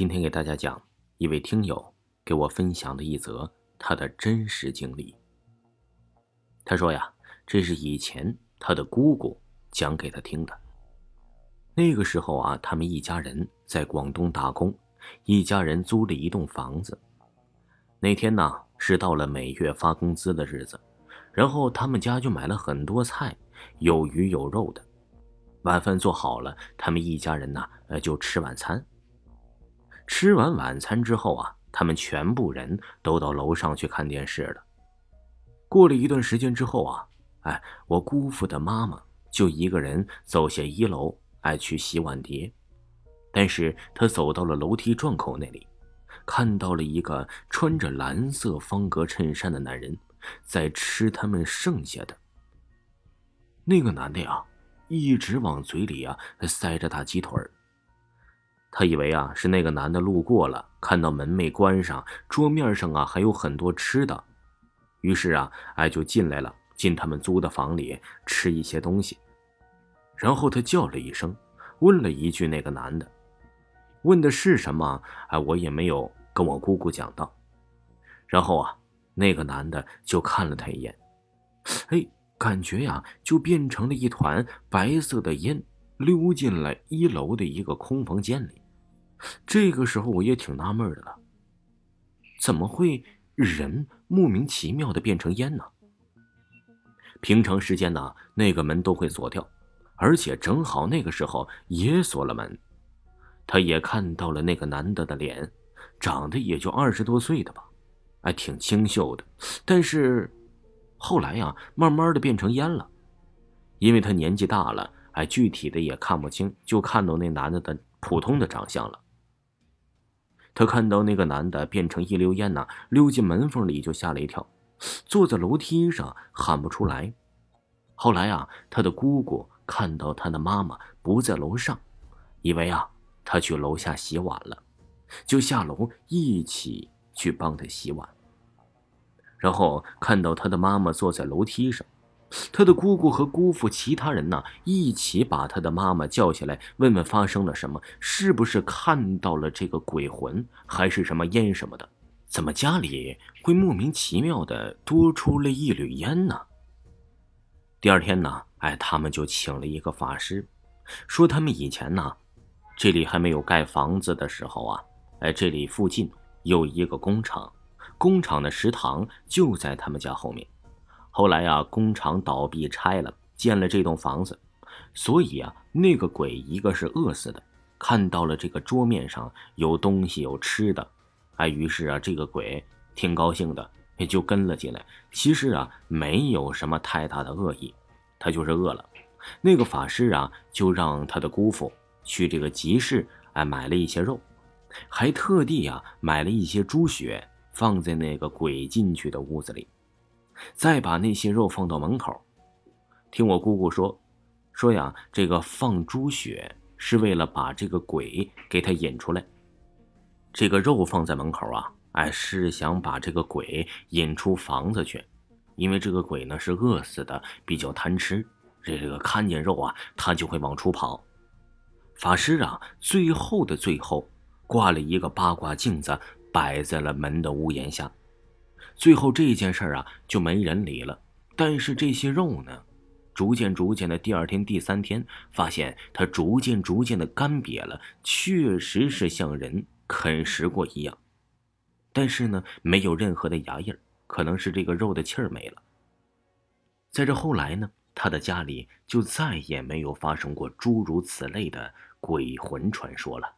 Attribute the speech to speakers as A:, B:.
A: 今天给大家讲一位听友给我分享的一则他的真实经历。他说呀，这是以前他的姑姑讲给他听的。那个时候啊，他们一家人在广东打工，一家人租了一栋房子。那天呢，是到了每月发工资的日子，然后他们家就买了很多菜，有鱼有肉的。晚饭做好了，他们一家人呢，呃，就吃晚餐。吃完晚餐之后啊，他们全部人都到楼上去看电视了。过了一段时间之后啊，哎，我姑父的妈妈就一个人走下一楼，哎，去洗碗碟。但是他走到了楼梯转口那里，看到了一个穿着蓝色方格衬衫的男人在吃他们剩下的。那个男的呀，一直往嘴里啊塞着大鸡腿儿。他以为啊是那个男的路过了，看到门没关上，桌面上啊还有很多吃的，于是啊哎就进来了，进他们租的房里吃一些东西。然后他叫了一声，问了一句那个男的，问的是什么？哎，我也没有跟我姑姑讲到。然后啊，那个男的就看了他一眼，哎，感觉呀就变成了一团白色的烟，溜进了一楼的一个空房间里。这个时候我也挺纳闷的了，怎么会人莫名其妙的变成烟呢？平常时间呢，那个门都会锁掉，而且正好那个时候也锁了门。他也看到了那个男的的脸，长得也就二十多岁的吧，哎，挺清秀的。但是后来呀，慢慢的变成烟了，因为他年纪大了，哎，具体的也看不清，就看到那男的的普通的长相了。他看到那个男的变成一溜烟呐，溜进门缝里就吓了一跳，坐在楼梯上喊不出来。后来啊，他的姑姑看到他的妈妈不在楼上，以为啊他去楼下洗碗了，就下楼一起去帮他洗碗。然后看到他的妈妈坐在楼梯上。他的姑姑和姑父，其他人呢，一起把他的妈妈叫起来，问问发生了什么，是不是看到了这个鬼魂，还是什么烟什么的？怎么家里会莫名其妙的多出了一缕烟呢？第二天呢，哎，他们就请了一个法师，说他们以前呢，这里还没有盖房子的时候啊，哎，这里附近有一个工厂，工厂的食堂就在他们家后面。后来啊，工厂倒闭拆了，建了这栋房子，所以啊，那个鬼一个是饿死的，看到了这个桌面上有东西有吃的，哎，于是啊，这个鬼挺高兴的，也就跟了进来。其实啊，没有什么太大的恶意，他就是饿了。那个法师啊，就让他的姑父去这个集市，哎，买了一些肉，还特地啊买了一些猪血，放在那个鬼进去的屋子里。再把那些肉放到门口，听我姑姑说，说呀，这个放猪血是为了把这个鬼给他引出来。这个肉放在门口啊，哎，是想把这个鬼引出房子去，因为这个鬼呢是饿死的，比较贪吃，这个看见肉啊，他就会往出跑。法师啊，最后的最后，挂了一个八卦镜子，摆在了门的屋檐下。最后这件事啊就没人理了，但是这些肉呢，逐渐逐渐的，第二天、第三天，发现它逐渐逐渐的干瘪了，确实是像人啃食过一样，但是呢，没有任何的牙印可能是这个肉的气儿没了。在这后来呢，他的家里就再也没有发生过诸如此类的鬼魂传说了。